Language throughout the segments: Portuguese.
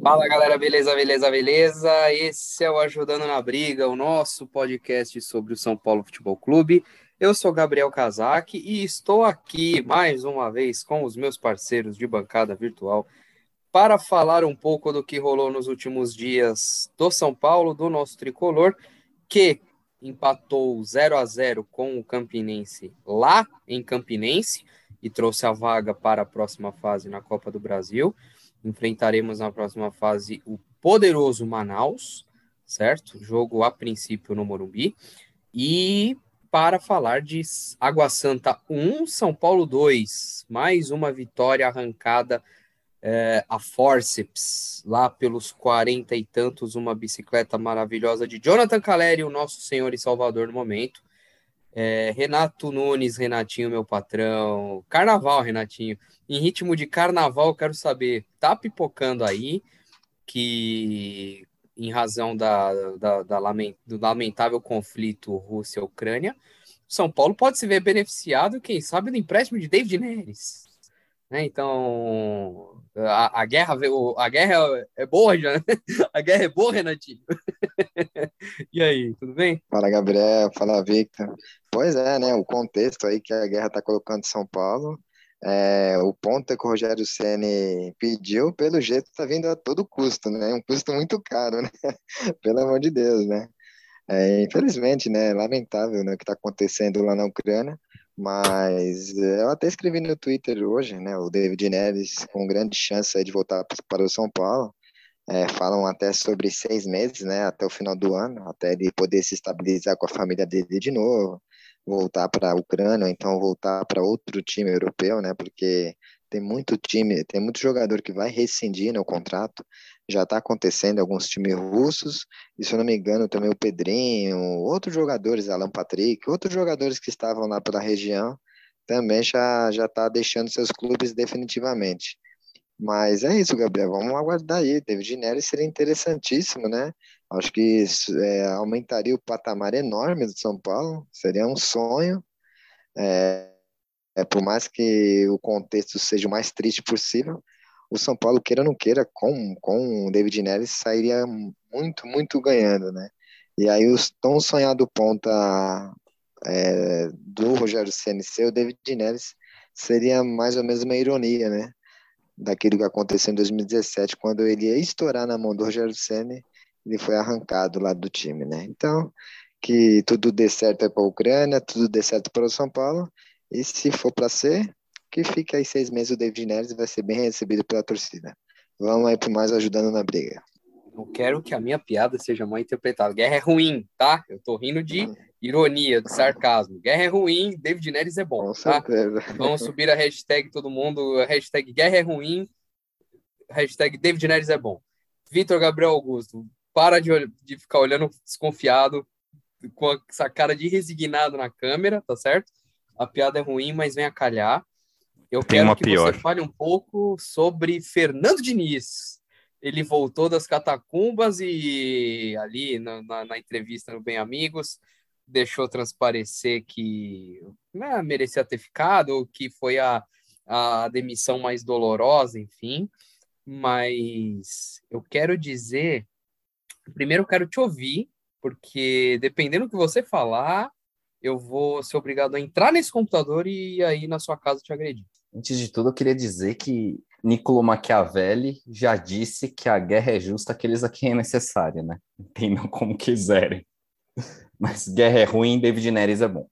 Fala galera, beleza, beleza, beleza? Esse é o Ajudando na Briga, o nosso podcast sobre o São Paulo Futebol Clube. Eu sou Gabriel Casac e estou aqui mais uma vez com os meus parceiros de bancada virtual para falar um pouco do que rolou nos últimos dias do São Paulo, do nosso tricolor, que empatou 0 a 0 com o Campinense lá em Campinense e trouxe a vaga para a próxima fase na Copa do Brasil. Enfrentaremos na próxima fase o poderoso Manaus, certo? Jogo a princípio no Morumbi. E para falar de Água Santa 1, São Paulo 2, mais uma vitória arrancada é, a forceps, lá pelos 40 e tantos, uma bicicleta maravilhosa de Jonathan Caleri, o nosso Senhor e Salvador no momento. É, Renato Nunes, Renatinho, meu patrão. Carnaval, Renatinho. Em ritmo de carnaval, quero saber, tá pipocando aí que, em razão da, da, da lament, do lamentável conflito Rússia-Ucrânia, São Paulo pode se ver beneficiado, quem sabe, do empréstimo de David Neres. Né? Então, a, a, guerra, a guerra é boa, já. Né? A guerra é boa, Renatinho. E aí, tudo bem? Fala, Gabriel. Fala, Victor. Pois é, né? O contexto aí que a guerra está colocando em São Paulo. É, o ponto é que o Rogério Ceni pediu, pelo jeito, está vindo a todo custo, né? Um custo muito caro, né? Pelo amor de Deus, né? É, infelizmente, né? Lamentável né, o que está acontecendo lá na Ucrânia. Mas eu até escrevi no Twitter hoje, né? O David Neres com grande chance de voltar para o São Paulo. É, falam até sobre seis meses, né? Até o final do ano, até ele poder se estabilizar com a família dele de novo, voltar para a Ucrânia, ou então voltar para outro time europeu, né? Porque tem muito time, tem muito jogador que vai rescindir no contrato. Já está acontecendo alguns times russos, e se eu não me engano, também o Pedrinho, outros jogadores, Alan Patrick, outros jogadores que estavam lá pela região, também já já está deixando seus clubes definitivamente. Mas é isso, Gabriel. Vamos aguardar aí. David Neres seria interessantíssimo, né? Acho que é, aumentaria o patamar enorme do São Paulo. Seria um sonho. É, é, por mais que o contexto seja o mais triste possível, o São Paulo, queira ou não queira, com, com o David Neres, sairia muito, muito ganhando, né? E aí o tão sonhado ponta é, do Rogério CNC, o David Neres, seria mais ou menos uma ironia, né? Daquilo que aconteceu em 2017, quando ele ia estourar na mão do Rogério Senna, ele foi arrancado lá do time, né? Então, que tudo dê certo para a Ucrânia, tudo dê certo para o São Paulo, e se for para ser, que fique aí seis meses o David Neres vai ser bem recebido pela torcida. Vamos aí por mais ajudando na briga. Não quero que a minha piada seja mal interpretada. Guerra é ruim, tá? Eu tô rindo de ironia, de sarcasmo. Guerra é ruim, David Neres é bom, Com tá? Certeza. Vamos subir a hashtag todo mundo, hashtag Guerra é ruim, hashtag David Neres é bom. Vitor Gabriel Augusto, para de, de ficar olhando desconfiado, com essa cara de resignado na câmera, tá certo? a piada é ruim, mas vem a calhar. Eu Tem quero que pior. você fale um pouco sobre Fernando Diniz. Ele voltou das catacumbas e ali na, na, na entrevista no Bem Amigos deixou transparecer que né, merecia ter ficado, ou que foi a, a demissão mais dolorosa, enfim. Mas eu quero dizer, primeiro eu quero te ouvir, porque dependendo do que você falar, eu vou ser obrigado a entrar nesse computador e aí na sua casa te agredir. Antes de tudo, eu queria dizer que Niccolo Machiavelli já disse que a guerra é justa aqueles a quem é necessária, né? Entendam como quiserem. Mas guerra é ruim, David Neres é bom.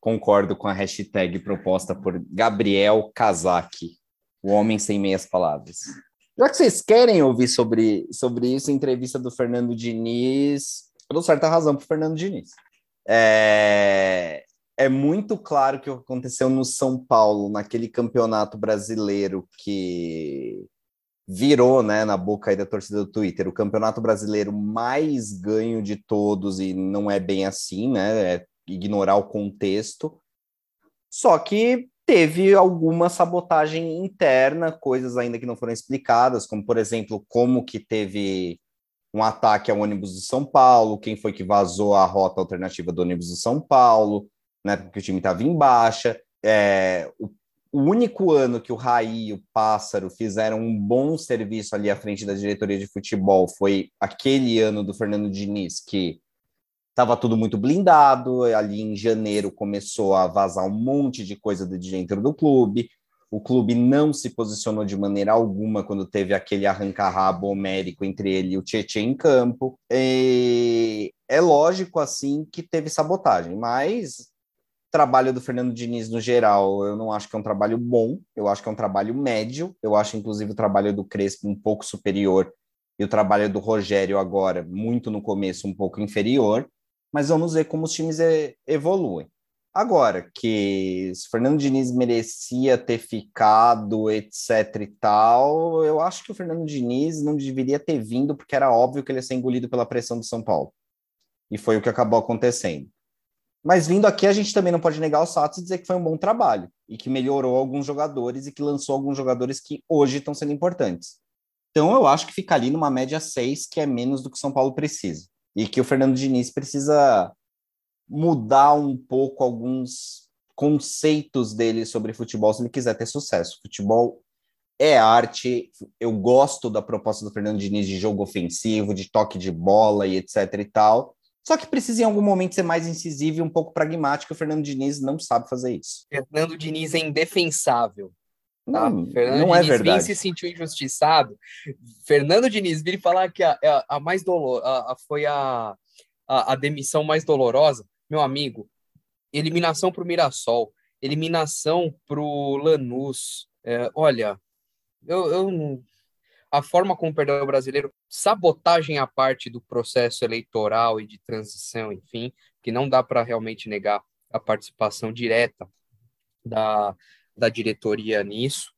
Concordo com a hashtag proposta por Gabriel Kazaki, o homem sem meias palavras. Já que vocês querem ouvir sobre, sobre isso, entrevista do Fernando Diniz, eu dou certa razão para Fernando Diniz. É, é muito claro que o que aconteceu no São Paulo, naquele campeonato brasileiro que virou né, na boca aí da torcida do Twitter, o campeonato brasileiro mais ganho de todos, e não é bem assim, né? É ignorar o contexto. Só que teve alguma sabotagem interna, coisas ainda que não foram explicadas, como por exemplo, como que teve um ataque ao ônibus de São Paulo, quem foi que vazou a rota alternativa do ônibus de São Paulo, né, porque o time estava em baixa, é, o o único ano que o Raí e o Pássaro fizeram um bom serviço ali à frente da diretoria de futebol foi aquele ano do Fernando Diniz, que estava tudo muito blindado. Ali em janeiro começou a vazar um monte de coisa de dentro do clube. O clube não se posicionou de maneira alguma quando teve aquele arranca-rabo homérico entre ele e o Tietchan em campo. E é lógico, assim, que teve sabotagem, mas trabalho do Fernando Diniz no geral, eu não acho que é um trabalho bom, eu acho que é um trabalho médio, eu acho inclusive o trabalho do Crespo um pouco superior e o trabalho do Rogério agora, muito no começo, um pouco inferior, mas vamos ver como os times evoluem. Agora, que se Fernando Diniz merecia ter ficado, etc e tal, eu acho que o Fernando Diniz não deveria ter vindo, porque era óbvio que ele ia ser engolido pela pressão do São Paulo. E foi o que acabou acontecendo. Mas vindo aqui, a gente também não pode negar os fatos e dizer que foi um bom trabalho e que melhorou alguns jogadores e que lançou alguns jogadores que hoje estão sendo importantes. Então, eu acho que fica ali numa média 6, que é menos do que o São Paulo precisa. E que o Fernando Diniz precisa mudar um pouco alguns conceitos dele sobre futebol se ele quiser ter sucesso. Futebol é arte. Eu gosto da proposta do Fernando Diniz de jogo ofensivo, de toque de bola e etc e tal. Só que precisa em algum momento ser mais incisivo e um pouco pragmático. O Fernando Diniz não sabe fazer isso. Fernando Diniz é indefensável. Tá? Não, Fernando não é Diniz é verdade. se sentiu injustiçado. Fernando Diniz vir falar que a, a, a mais dolor, a, a foi a, a, demissão mais dolorosa. Meu amigo, eliminação para o Mirassol, eliminação para o Lanús. É, olha, eu, eu a forma como perdeu o brasileiro, sabotagem à parte do processo eleitoral e de transição, enfim, que não dá para realmente negar a participação direta da, da diretoria nisso,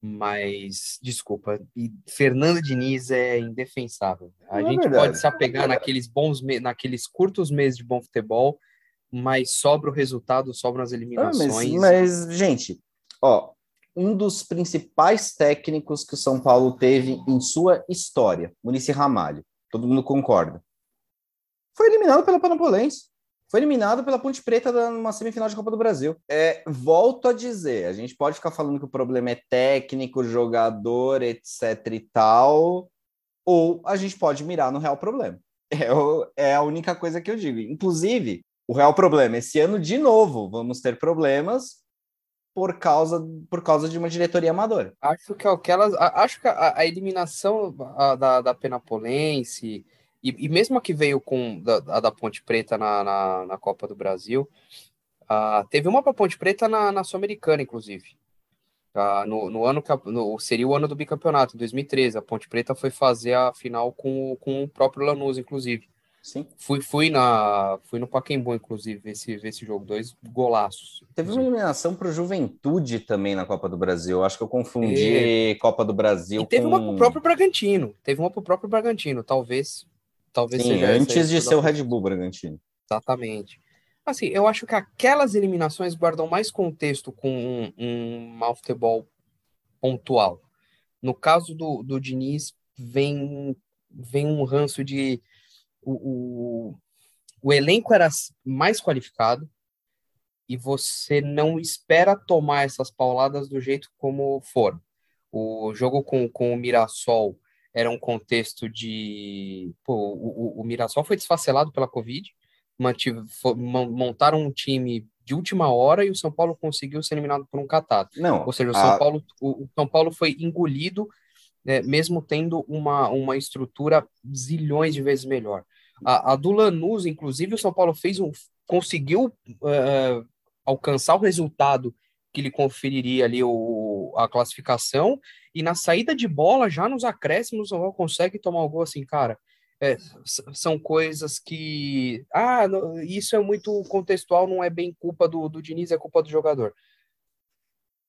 mas desculpa, e Fernando Diniz é indefensável. A não é gente é pode se apegar naqueles bons naqueles curtos meses de bom futebol, mas sobra o resultado, sobram as eliminações. Ah, mas, mas, gente, ó, um dos principais técnicos que o São Paulo teve em sua história, Munici Ramalho. Todo mundo concorda. Foi eliminado pela Panapolense. Foi eliminado pela Ponte Preta numa semifinal de Copa do Brasil. É, volto a dizer, a gente pode ficar falando que o problema é técnico, jogador, etc e tal, ou a gente pode mirar no real problema. É, é a única coisa que eu digo. Inclusive, o real problema, esse ano de novo, vamos ter problemas por causa, por causa de uma diretoria amadora. Acho que aquelas, acho que a, a eliminação a, da, da Penapolense e, e mesmo a que veio com da, a da Ponte Preta na, na, na Copa do Brasil, uh, teve uma para Ponte Preta na, na Sul-Americana, inclusive. Uh, no, no ano que no, seria o ano do bicampeonato, 2013. A Ponte Preta foi fazer a final com, com o próprio Lanús, inclusive. Sim. Fui, fui, na, fui no Pacaembu, inclusive, ver esse, ver esse jogo. Dois golaços. Teve uma eliminação para o Juventude também na Copa do Brasil. Acho que eu confundi é. Copa do Brasil e teve com... uma para o próprio Bragantino. Teve uma para o próprio Bragantino. Talvez, talvez Sim, seja antes de ser o Red Bull Bragantino. Exatamente. Assim, eu acho que aquelas eliminações guardam mais contexto com um, um futebol pontual. No caso do, do Diniz, vem, vem um ranço de o, o, o elenco era mais qualificado e você não espera tomar essas pauladas do jeito como foram. O jogo com, com o Mirassol era um contexto de. Pô, o, o, Mirassol foi desfacelado pela Covid, mantive, montaram um time de última hora e o São Paulo conseguiu ser eliminado por um catado. Não, Ou seja, o São, a... Paulo, o, o São Paulo foi engolido é, mesmo tendo uma, uma estrutura zilhões de vezes melhor. A, a do Lanús, inclusive, o São Paulo fez um, conseguiu uh, alcançar o resultado que lhe conferiria ali o, a classificação, e na saída de bola, já nos acréscimos, o São Paulo consegue tomar o gol assim, cara. É, são coisas que. Ah, isso é muito contextual, não é bem culpa do, do Diniz, é culpa do jogador.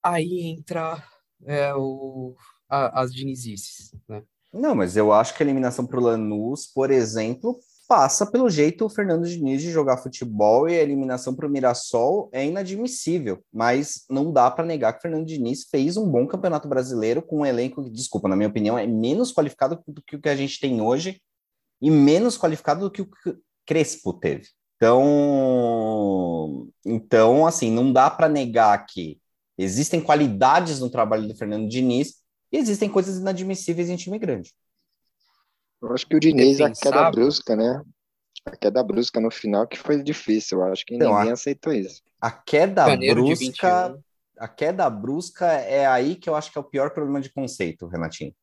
Aí entra é, o, a, as dinizices, né? Não, mas eu acho que a eliminação para o Lanús, por exemplo, passa pelo jeito o Fernando Diniz de jogar futebol e a eliminação para o Mirassol é inadmissível, mas não dá para negar que o Fernando Diniz fez um bom campeonato brasileiro com um elenco que, desculpa, na minha opinião, é menos qualificado do que o que a gente tem hoje e menos qualificado do que o Crespo teve. Então, então assim, não dá para negar que Existem qualidades no trabalho do Fernando Diniz e existem coisas inadmissíveis em time grande. Eu acho que o Diniz, a queda brusca, né? A queda brusca no final que foi difícil. Eu acho que então, ninguém a, aceitou isso. A queda Janeiro brusca. A queda brusca é aí que eu acho que é o pior problema de conceito, Renatinho.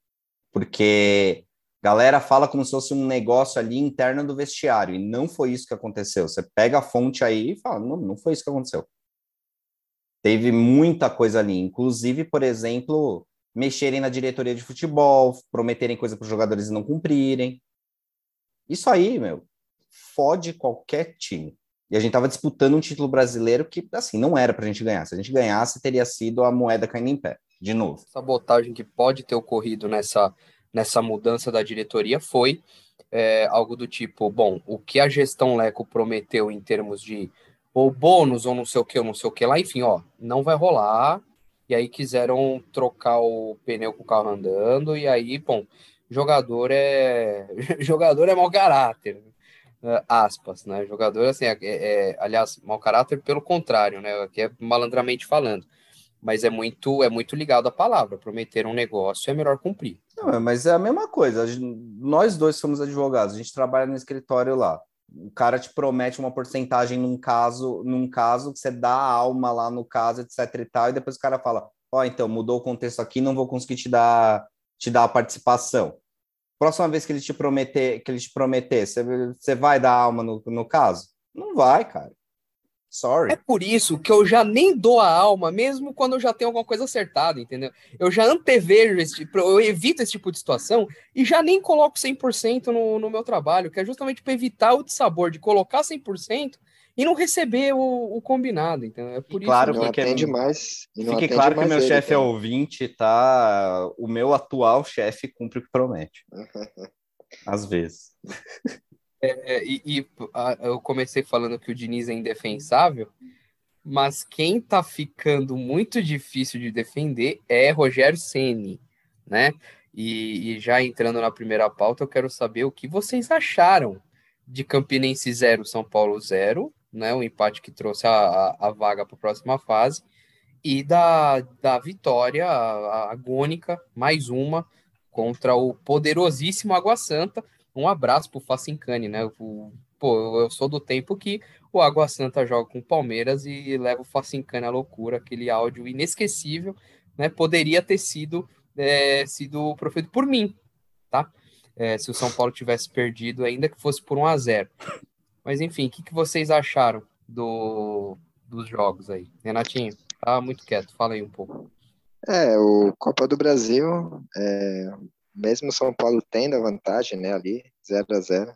Porque galera fala como se fosse um negócio ali interno do vestiário, e não foi isso que aconteceu. Você pega a fonte aí e fala, não, não foi isso que aconteceu. Teve muita coisa ali, inclusive, por exemplo, mexerem na diretoria de futebol, prometerem coisa para os jogadores e não cumprirem. Isso aí, meu, fode qualquer time. E a gente estava disputando um título brasileiro que, assim, não era para a gente ganhar. Se a gente ganhasse, teria sido a moeda caindo em pé, de novo. Sabotagem que pode ter ocorrido nessa, nessa mudança da diretoria foi é, algo do tipo: bom, o que a gestão Leco prometeu em termos de ou bônus ou não sei o que, ou não sei o que lá, enfim, ó, não vai rolar. E aí quiseram trocar o pneu com o carro andando, e aí, bom, jogador é jogador é mau caráter, uh, aspas, né? Jogador assim, é, é, aliás, mau caráter pelo contrário, né? Aqui é malandramente falando. Mas é muito é muito ligado à palavra. Prometer um negócio é melhor cumprir. Não, mas é a mesma coisa. Nós dois somos advogados, a gente trabalha no escritório lá o cara te promete uma porcentagem num caso, num caso que você dá a alma lá no caso, etc e tal, e depois o cara fala, ó, oh, então mudou o contexto aqui, não vou conseguir te dar te dar a participação. Próxima vez que ele te prometer, que ele te prometer, você, você vai dar alma no, no caso? Não vai, cara. Sorry. É por isso que eu já nem dou a alma, mesmo quando eu já tenho alguma coisa acertada, entendeu? Eu já antevejo esse tipo, eu evito esse tipo de situação e já nem coloco 100% no, no meu trabalho, que é justamente para evitar o sabor de colocar 100% e não receber o, o combinado, entendeu? É por e isso claro, que não atende mais. Fique claro que meu chefe é ouvinte, tá? O meu atual chefe cumpre o que promete. Às vezes. É, é, e, e a, eu comecei falando que o Diniz é indefensável, mas quem tá ficando muito difícil de defender é Rogério Ceni, né? E, e, já entrando na primeira pauta, eu quero saber o que vocês acharam de Campinense 0, São Paulo 0, né? O empate que trouxe a, a, a vaga para a próxima fase, e da, da vitória agônica, mais uma, contra o poderosíssimo Água Santa, um abraço pro Facincani, né? O, pô, eu sou do tempo que o Água Santa joga com o Palmeiras e leva o Facincani à loucura, aquele áudio inesquecível, né? Poderia ter sido, é, sido proferido por mim, tá? É, se o São Paulo tivesse perdido, ainda que fosse por 1 a 0 Mas enfim, o que, que vocês acharam do, dos jogos aí? Renatinho, tá muito quieto, fala aí um pouco. É, o Copa do Brasil, é, mesmo São Paulo tendo a vantagem, né, ali, 0 a 0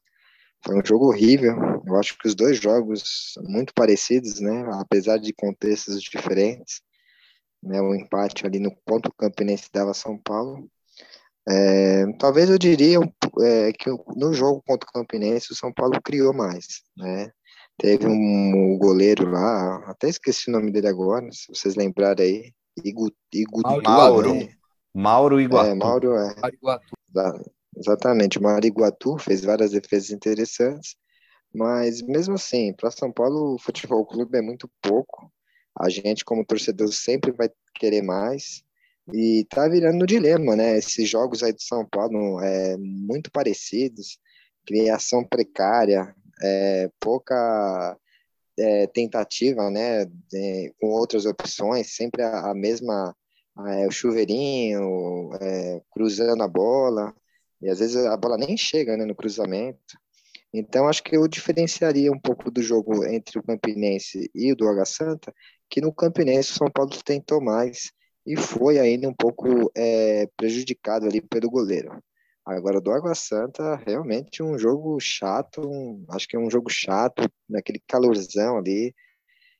foi um jogo horrível. Eu acho que os dois jogos muito parecidos, né, apesar de contextos diferentes. Né, o empate ali no ponto campinense dava São Paulo. É, talvez eu diria é, que no jogo contra o Campinense o São Paulo criou mais, né? Teve um, goleiro lá, até esqueci o nome dele agora, se vocês lembrarem aí, Igu, Igu Mauro. Né? Mauro Iguatu. É, Mauro é. Iguatu. Exatamente, Mauro Iguatu fez várias defesas interessantes, mas mesmo assim, para São Paulo, o futebol clube é muito pouco. A gente, como torcedor, sempre vai querer mais. E tá virando um dilema, né? Esses jogos aí de São Paulo é muito parecidos, criação precária, é, pouca é, tentativa, né? De, com outras opções, sempre a, a mesma é, o chuveirinho, é, cruzando a bola, e às vezes a bola nem chega né, no cruzamento. Então, acho que eu diferenciaria um pouco do jogo entre o Campinense e o do Água Santa, que no Campinense o São Paulo tentou mais e foi ainda um pouco é, prejudicado ali pelo goleiro. Agora, do Água Santa, realmente um jogo chato, um, acho que é um jogo chato, naquele calorzão ali.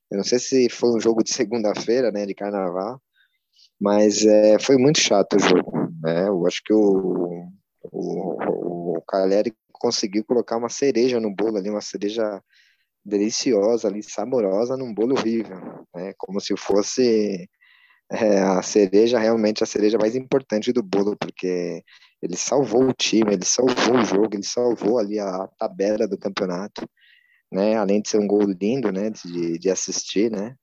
Eu não sei se foi um jogo de segunda-feira, né, de carnaval, mas é, foi muito chato o jogo. Né? Eu acho que o, o, o Caleri conseguiu colocar uma cereja no bolo ali, uma cereja deliciosa ali, saborosa, num bolo horrível. Né? Como se fosse é, a cereja, realmente a cereja mais importante do bolo, porque ele salvou o time, ele salvou o jogo, ele salvou ali a tabela do campeonato, né? Além de ser um gol lindo, né? De, de assistir, né?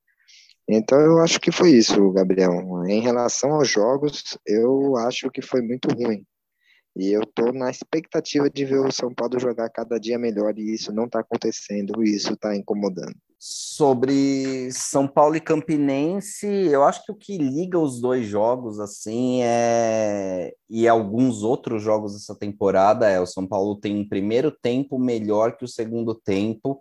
Então eu acho que foi isso, Gabriel. Em relação aos jogos, eu acho que foi muito ruim. E eu tô na expectativa de ver o São Paulo jogar cada dia melhor e isso não está acontecendo, isso está incomodando. Sobre São Paulo e Campinense, eu acho que o que liga os dois jogos assim é e alguns outros jogos dessa temporada é o São Paulo tem um primeiro tempo melhor que o segundo tempo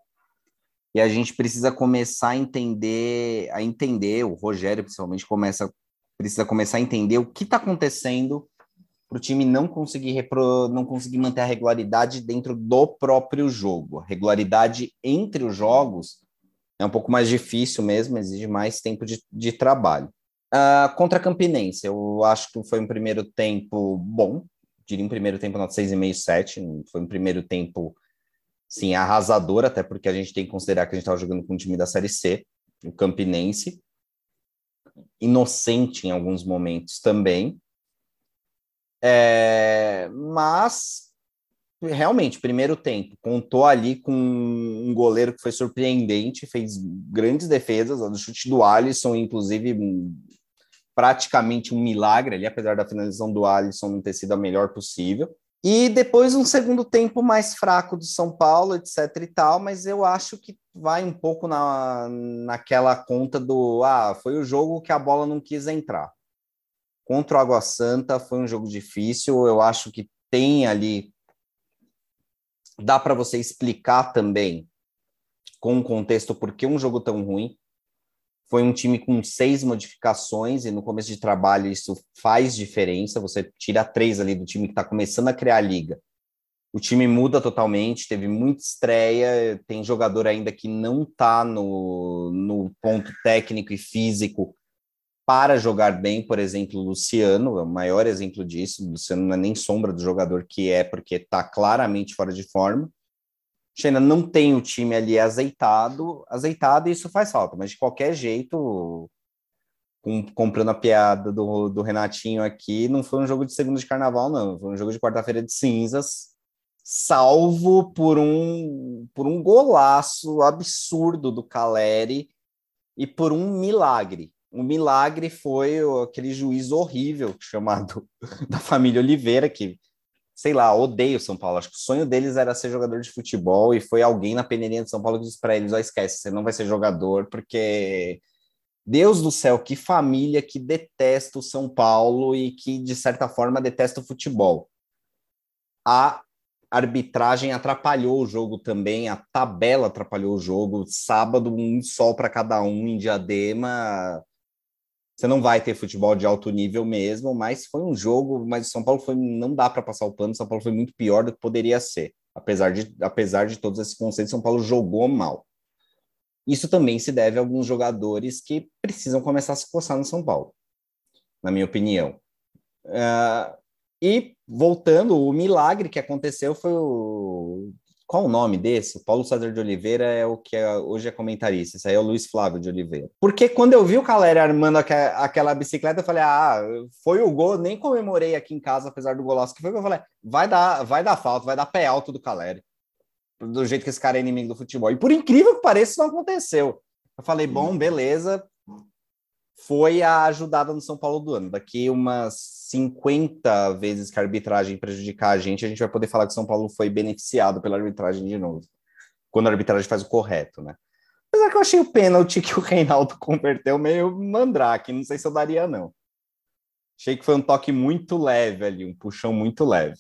e a gente precisa começar a entender, a entender, o Rogério principalmente começa, precisa começar a entender o que está acontecendo para o time não conseguir repro, não conseguir manter a regularidade dentro do próprio jogo. A regularidade entre os jogos é um pouco mais difícil mesmo, exige mais tempo de, de trabalho. Uh, contra a Campinense, eu acho que foi um primeiro tempo bom, diria um primeiro tempo nota 6,5, 7, foi um primeiro tempo sim, arrasador, até porque a gente tem que considerar que a gente estava jogando com um time da Série C, o Campinense, inocente em alguns momentos também, é, mas realmente, primeiro tempo, contou ali com um goleiro que foi surpreendente, fez grandes defesas, o chute do Alisson, inclusive, praticamente um milagre ali, apesar da finalização do Alisson não ter sido a melhor possível. E depois um segundo tempo mais fraco do São Paulo, etc e tal, mas eu acho que vai um pouco na, naquela conta do ah, foi o jogo que a bola não quis entrar. Contra o Água Santa foi um jogo difícil, eu acho que tem ali dá para você explicar também com o contexto por que um jogo tão ruim. Foi um time com seis modificações e no começo de trabalho isso faz diferença. Você tira três ali do time que está começando a criar a liga. O time muda totalmente, teve muita estreia, tem jogador ainda que não está no, no ponto técnico e físico para jogar bem, por exemplo, o Luciano, é o maior exemplo disso. O Luciano não é nem sombra do jogador que é, porque está claramente fora de forma ainda não tem o time ali azeitado, azeitado e isso faz falta, mas de qualquer jeito, com, comprando a piada do, do Renatinho aqui, não foi um jogo de segunda de carnaval, não, foi um jogo de quarta-feira de cinzas, salvo por um, por um golaço absurdo do Caleri e por um milagre. O milagre foi aquele juiz horrível chamado da família Oliveira, que sei lá, odeio São Paulo. Acho que o sonho deles era ser jogador de futebol e foi alguém na peneirinha de São Paulo que disse para eles: ó, esquece, você não vai ser jogador, porque Deus do céu, que família que detesta o São Paulo e que, de certa forma, detesta o futebol. A arbitragem atrapalhou o jogo também, a tabela atrapalhou o jogo. Sábado, um sol para cada um em Diadema você não vai ter futebol de alto nível mesmo, mas foi um jogo, mas São Paulo foi, não dá para passar o pano, São Paulo foi muito pior do que poderia ser. Apesar de, apesar de todos esses conceitos, São Paulo jogou mal. Isso também se deve a alguns jogadores que precisam começar a se coçar no São Paulo, na minha opinião. Uh, e voltando, o milagre que aconteceu foi o qual o nome desse? O Paulo César de Oliveira é o que é, hoje é comentarista. Isso aí é o Luiz Flávio de Oliveira. Porque quando eu vi o Caleri armando aquela bicicleta, eu falei: ah, foi o gol. Nem comemorei aqui em casa, apesar do golaço que foi. Eu falei: vai dar, vai dar falta, vai dar pé alto do Caleri. Do jeito que esse cara é inimigo do futebol. E por incrível que pareça, isso não aconteceu. Eu falei: bom, beleza, foi a ajudada no São Paulo do ano. Daqui umas 50 vezes que a arbitragem prejudicar a gente, a gente vai poder falar que São Paulo foi beneficiado pela arbitragem de novo. Quando a arbitragem faz o correto, né? Apesar que eu achei o pênalti que o Reinaldo converteu meio mandrake, não sei se eu daria, não. Achei que foi um toque muito leve ali, um puxão muito leve.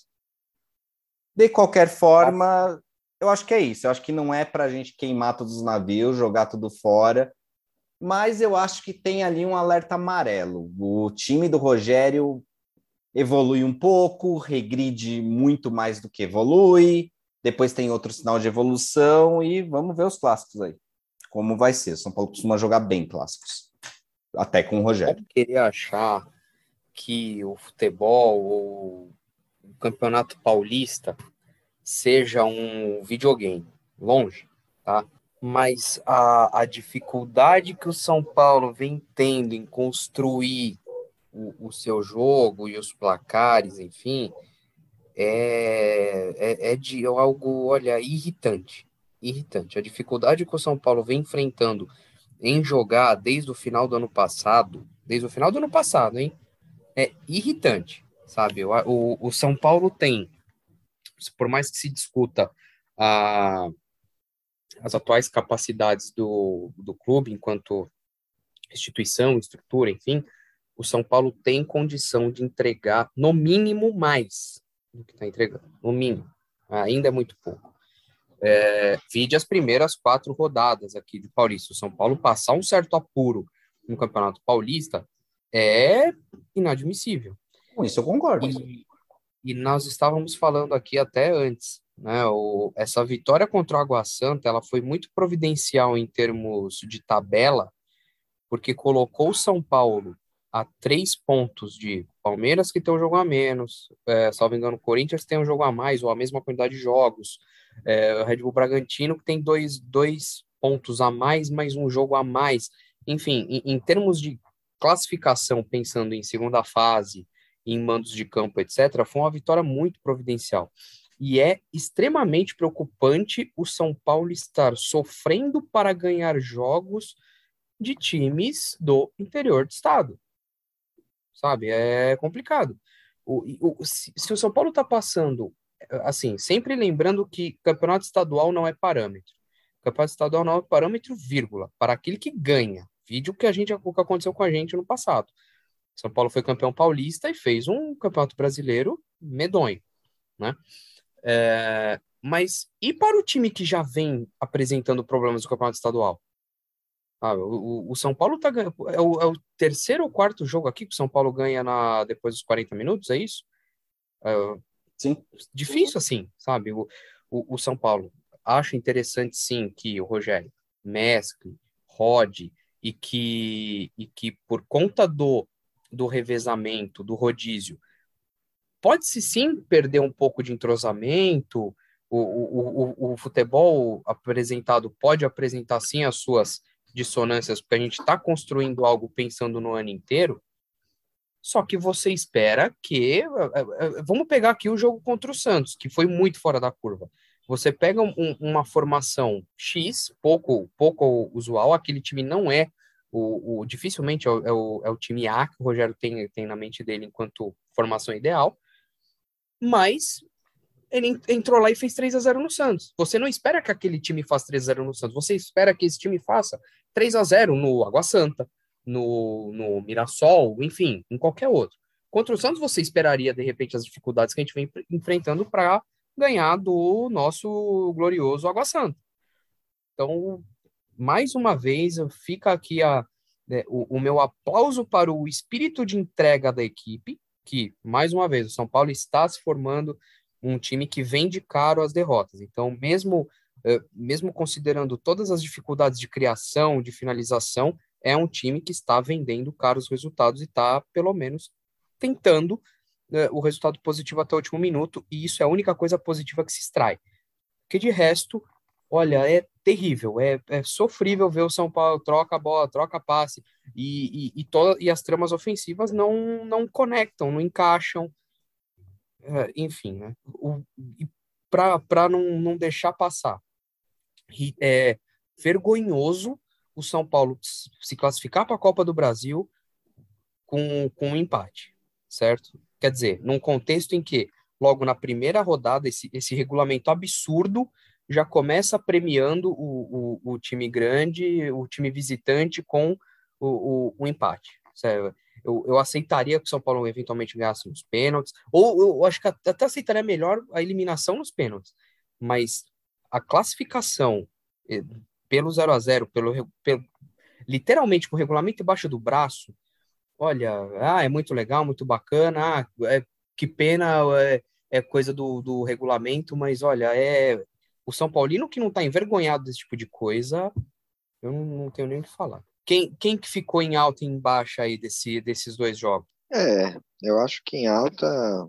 De qualquer forma, eu acho que é isso. Eu acho que não é para a gente queimar todos os navios, jogar tudo fora mas eu acho que tem ali um alerta amarelo. O time do Rogério evolui um pouco, regride muito mais do que evolui, depois tem outro sinal de evolução e vamos ver os clássicos aí. Como vai ser? São Paulo costuma jogar bem clássicos, até com o Rogério. Eu queria achar que o futebol ou o campeonato paulista seja um videogame, longe, tá? Mas a, a dificuldade que o São Paulo vem tendo em construir o, o seu jogo e os placares, enfim, é, é, é de algo, olha, irritante. Irritante. A dificuldade que o São Paulo vem enfrentando em jogar desde o final do ano passado, desde o final do ano passado, hein? É irritante, sabe? O, o, o São Paulo tem, por mais que se discuta a, as atuais capacidades do, do clube enquanto instituição, estrutura, enfim, o São Paulo tem condição de entregar no mínimo mais do que está entregando, no mínimo. Ainda é muito pouco. É, vide as primeiras quatro rodadas aqui de Paulista. O São Paulo passar um certo apuro no Campeonato Paulista é inadmissível. Com isso eu concordo. E, e nós estávamos falando aqui até antes, né? O, essa vitória contra o Água Santa, ela foi muito providencial em termos de tabela, porque colocou o São Paulo a três pontos de Palmeiras, que tem um jogo a menos, é, salvo engano, Corinthians tem um jogo a mais, ou a mesma quantidade de jogos, é, Red Bull Bragantino, que tem dois, dois pontos a mais, mais um jogo a mais. Enfim, em, em termos de classificação, pensando em segunda fase, em mandos de campo, etc., foi uma vitória muito providencial. E é extremamente preocupante o São Paulo estar sofrendo para ganhar jogos de times do interior do estado sabe? É complicado. O, o, se, se o São Paulo está passando, assim, sempre lembrando que campeonato estadual não é parâmetro. Campeonato estadual não é parâmetro, vírgula, para aquele que ganha. Vídeo que a gente o que aconteceu com a gente no passado. São Paulo foi campeão paulista e fez um campeonato brasileiro medonho, né? É, mas e para o time que já vem apresentando problemas no campeonato estadual? Ah, o, o, São Paulo tá ganhando. É o, é o, terceiro ou quarto jogo aqui que o São Paulo ganha na, depois dos 40 minutos, é isso? É, sim. Difícil assim, sabe? O, o, o, São Paulo. Acho interessante, sim, que o Rogério mescle, rode e que, e que por conta do, do revezamento, do rodízio, pode-se sim perder um pouco de entrosamento. O, o, o, o futebol apresentado pode apresentar sim as suas dissonâncias, porque a gente está construindo algo pensando no ano inteiro, só que você espera que. Eh, eh, vamos pegar aqui o jogo contra o Santos, que foi muito fora da curva. Você pega um, uma formação X, pouco, pouco usual, aquele time não é o, o dificilmente é o, é o, é o time A que o Rogério tem, tem na mente dele enquanto formação ideal, mas ele entrou lá e fez 3 a 0 no Santos. Você não espera que aquele time faça 3 a 0 no Santos, você espera que esse time faça 3 a 0 no Água Santa, no, no Mirassol, enfim, em qualquer outro. Contra o Santos, você esperaria, de repente, as dificuldades que a gente vem enfrentando para ganhar do nosso glorioso Água Santa. Então, mais uma vez, fica aqui a, né, o, o meu aplauso para o espírito de entrega da equipe, que, mais uma vez, o São Paulo está se formando um time que vende caro as derrotas. Então, mesmo, eh, mesmo considerando todas as dificuldades de criação, de finalização, é um time que está vendendo caros resultados e está, pelo menos, tentando eh, o resultado positivo até o último minuto, e isso é a única coisa positiva que se extrai. Porque de resto, olha, é terrível, é, é sofrível ver o São Paulo troca a bola, troca passe, e, e, e, e as tramas ofensivas não, não conectam, não encaixam, é, enfim, né? Para não, não deixar passar. É vergonhoso o São Paulo se classificar para a Copa do Brasil com, com um empate, certo? Quer dizer, num contexto em que, logo na primeira rodada, esse, esse regulamento absurdo já começa premiando o, o, o time grande, o time visitante com o, o, empate. Certo? eu, eu aceitaria que o São Paulo eventualmente ganhasse nos pênaltis, ou eu acho que até aceitaria melhor a eliminação nos pênaltis, mas a classificação eh, pelo 0 a 0 pelo, pelo literalmente com o regulamento embaixo do braço, olha, ah, é muito legal, muito bacana, ah, é, que pena, é, é coisa do, do regulamento, mas olha, é o São Paulino que não está envergonhado desse tipo de coisa, eu não, não tenho nem o que falar. Quem, quem que ficou em alta e em baixa aí desse, desses dois jogos? É, eu acho que em alta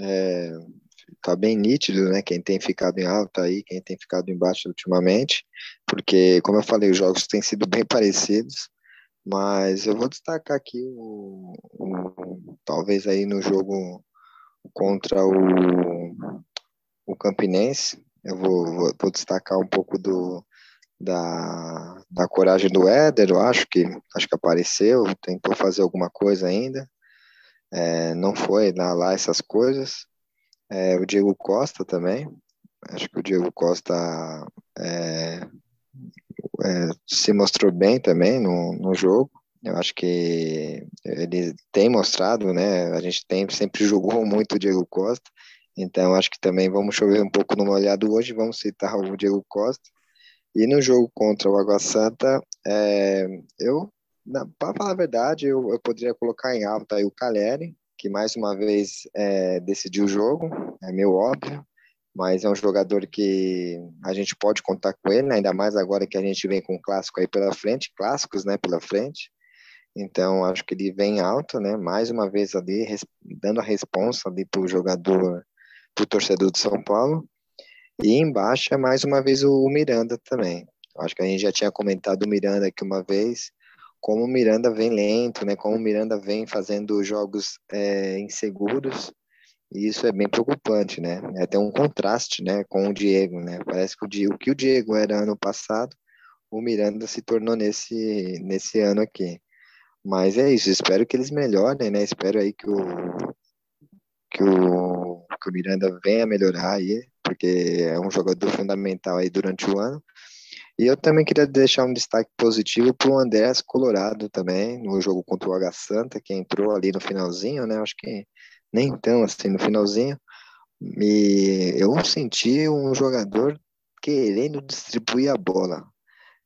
é, tá bem nítido, né? Quem tem ficado em alta aí, quem tem ficado em baixa ultimamente, porque, como eu falei, os jogos têm sido bem parecidos, mas eu vou destacar aqui o, o talvez aí no jogo contra o, o Campinense, eu vou, vou, vou destacar um pouco do, da, da coragem do Éder, eu acho que acho que apareceu, tentou fazer alguma coisa ainda, é, não foi lá, lá essas coisas. É, o Diego Costa também, acho que o Diego Costa é, é, se mostrou bem também no, no jogo. Eu acho que ele tem mostrado, né? A gente tem, sempre julgou muito o Diego Costa, então acho que também vamos chover um pouco no molhado hoje, vamos citar o Diego Costa. E no jogo contra o Água Santa, é, eu, para falar a verdade, eu, eu, poderia colocar em alta aí o Caleri, que mais uma vez é, decidiu o jogo, é meio óbvio, mas é um jogador que a gente pode contar com ele, ainda mais agora que a gente vem com um clássico aí pela frente, clássicos, né, pela frente. Então, acho que ele vem alto, né, mais uma vez ali, dando a responsa ali para o jogador, para o torcedor de São Paulo. E embaixo é mais uma vez o Miranda também. Acho que a gente já tinha comentado o Miranda aqui uma vez, como o Miranda vem lento, né? Como o Miranda vem fazendo jogos é, inseguros, e isso é bem preocupante, né? É até um contraste, né, com o Diego, né? Parece que o, Diego, o que o Diego era ano passado, o Miranda se tornou nesse nesse ano aqui. Mas é isso, espero que eles melhorem, né? Espero aí que o que o, que o Miranda venha melhorar aí, porque é um jogador fundamental aí durante o ano. E eu também queria deixar um destaque positivo para o Andrés Colorado também, no jogo contra o H Santa, que entrou ali no finalzinho, né? Acho que nem tão assim no finalzinho. E eu senti um jogador querendo distribuir a bola.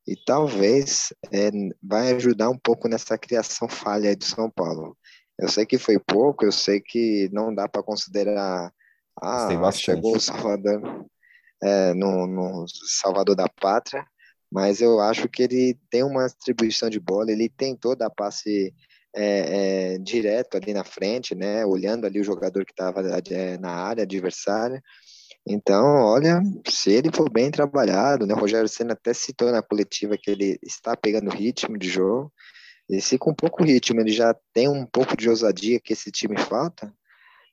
E talvez é, vai ajudar um pouco nessa criação falha de São Paulo. Eu sei que foi pouco, eu sei que não dá para considerar. Ah, chegou o Salvador é, no, no Salvador da Pátria, mas eu acho que ele tem uma distribuição de bola, ele tentou dar passe é, é, direto ali na frente, né, olhando ali o jogador que estava é, na área adversária. Então, olha, se ele for bem trabalhado, né, o Rogério Senna até citou na coletiva que ele está pegando ritmo de jogo, e com pouco ritmo ele já tem um pouco de ousadia que esse time falta,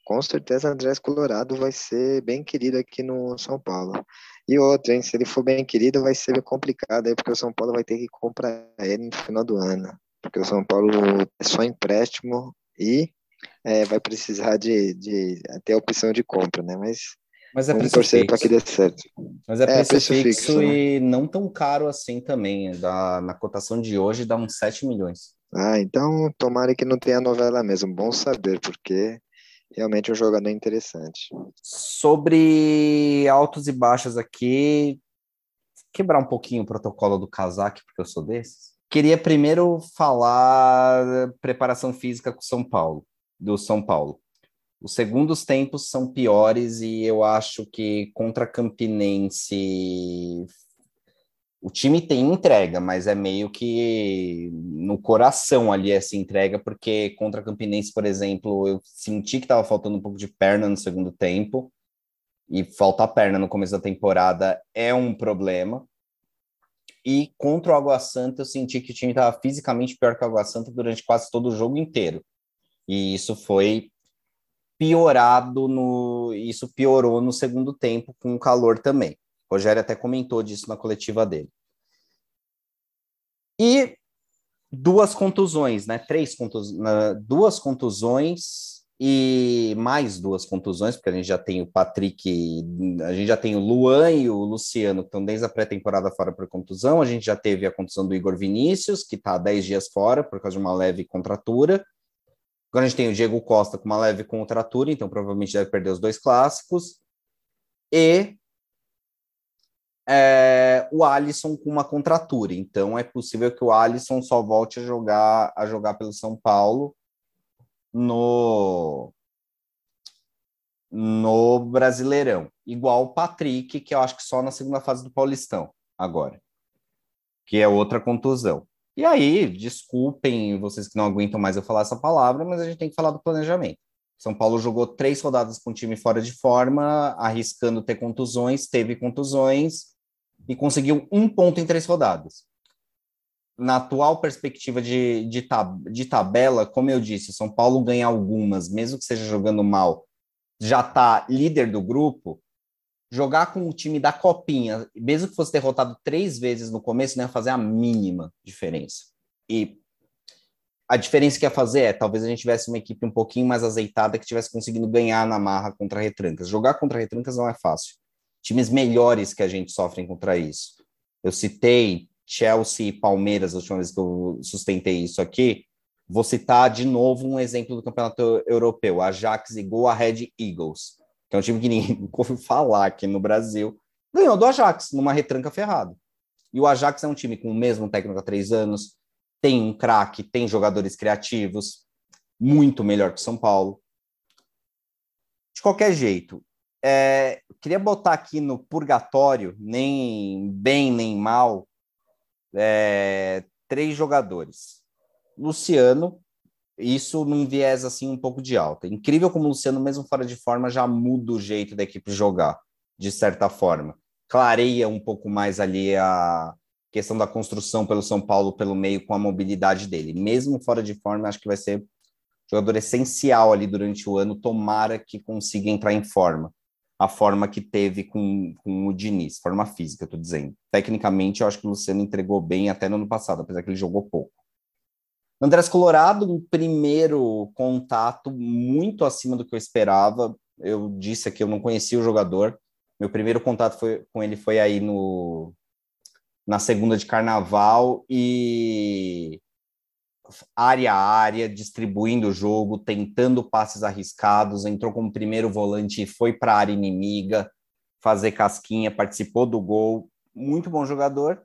com certeza Andrés Colorado vai ser bem querido aqui no São Paulo. E outro, hein? Se ele for bem querido, vai ser complicado aí, porque o São Paulo vai ter que comprar ele no final do ano. Porque o São Paulo é só empréstimo e é, vai precisar de, de ter a opção de compra, né? Mas, Mas é vamos torcer para que dê certo. Mas é, é preço, preço fixo, fixo e né? não tão caro assim também. Da, na cotação de hoje dá uns 7 milhões. Ah, então tomara que não tenha novela mesmo. Bom saber, porque realmente é um jogador interessante. Sobre altos e baixos aqui, quebrar um pouquinho o protocolo do casaque, porque eu sou desses. Queria primeiro falar preparação física com São Paulo, do São Paulo. Os segundos tempos são piores e eu acho que contra Campinense o time tem entrega, mas é meio que no coração ali essa entrega, porque contra Campinense, por exemplo, eu senti que estava faltando um pouco de perna no segundo tempo, e faltar perna no começo da temporada é um problema. E contra o Água Santa, eu senti que o time estava fisicamente pior que o Água Santa durante quase todo o jogo inteiro. E isso foi piorado no. Isso piorou no segundo tempo com o calor também. O Rogério até comentou disso na coletiva dele. E duas contusões, né? Três contusões, duas contusões e mais duas contusões, porque a gente já tem o Patrick, a gente já tem o Luan e o Luciano, que estão desde a pré-temporada fora por contusão. A gente já teve a contusão do Igor Vinícius, que está 10 dias fora por causa de uma leve contratura. Agora a gente tem o Diego Costa com uma leve contratura, então provavelmente deve perder os dois clássicos. E é, o Alisson com uma contratura. Então é possível que o Alisson só volte a jogar a jogar pelo São Paulo no no Brasileirão, igual o Patrick, que eu acho que só na segunda fase do Paulistão agora, que é outra contusão. E aí, desculpem vocês que não aguentam mais eu falar essa palavra, mas a gente tem que falar do planejamento. São Paulo jogou três rodadas com o time fora de forma, arriscando ter contusões, teve contusões, e conseguiu um ponto em três rodadas. Na atual perspectiva de, de, tab de tabela, como eu disse, São Paulo ganha algumas, mesmo que seja jogando mal, já está líder do grupo. Jogar com o time da Copinha, mesmo que fosse derrotado três vezes no começo, não ia fazer a mínima diferença. E a diferença que ia fazer é, talvez a gente tivesse uma equipe um pouquinho mais azeitada que tivesse conseguindo ganhar na marra contra retrancas. Jogar contra retrancas não é fácil. Times melhores que a gente sofrem contra isso. Eu citei Chelsea e Palmeiras, a última vez que eu sustentei isso aqui. Vou citar de novo um exemplo do campeonato europeu: Ajax e Go Ahead Eagles, que é um time que ninguém ouviu falar aqui no Brasil. Ganhou do Ajax numa retranca ferrada. E o Ajax é um time com o mesmo técnico há três anos, tem um craque, tem jogadores criativos, muito melhor que São Paulo. De qualquer jeito, é, queria botar aqui no purgatório, nem bem nem mal, é, três jogadores. Luciano, isso num viés assim um pouco de alta. Incrível como o Luciano, mesmo fora de forma, já muda o jeito da equipe jogar, de certa forma. Clareia um pouco mais ali a, questão da construção pelo São Paulo pelo meio com a mobilidade dele. Mesmo fora de forma, acho que vai ser jogador essencial ali durante o ano. Tomara que consiga entrar em forma. A forma que teve com, com o Diniz, forma física, estou dizendo. Tecnicamente, eu acho que o Luciano entregou bem até no ano passado, apesar que ele jogou pouco. Andrés Colorado, um primeiro contato muito acima do que eu esperava. Eu disse aqui, eu não conhecia o jogador. Meu primeiro contato foi, com ele foi aí no, na segunda de carnaval e área a área, distribuindo o jogo, tentando passes arriscados, entrou como primeiro volante e foi para a área inimiga fazer casquinha, participou do gol, muito bom jogador.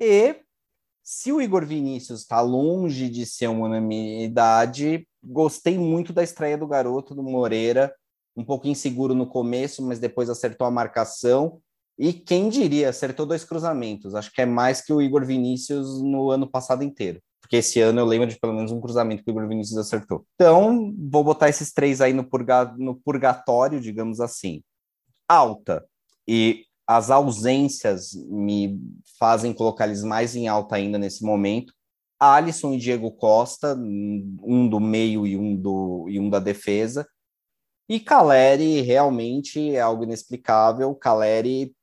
E se o Igor Vinícius está longe de ser uma unanimidade, gostei muito da estreia do garoto, do Moreira, um pouco inseguro no começo, mas depois acertou a marcação e quem diria, acertou dois cruzamentos. Acho que é mais que o Igor Vinícius no ano passado inteiro. Porque esse ano eu lembro de pelo menos um cruzamento que o Igor Vinícius acertou. Então, vou botar esses três aí no, purga, no purgatório, digamos assim. Alta. E as ausências me fazem colocar eles mais em alta ainda nesse momento. Alisson e Diego Costa, um do meio e um, do, e um da defesa. E Caleri realmente é algo inexplicável. Caleri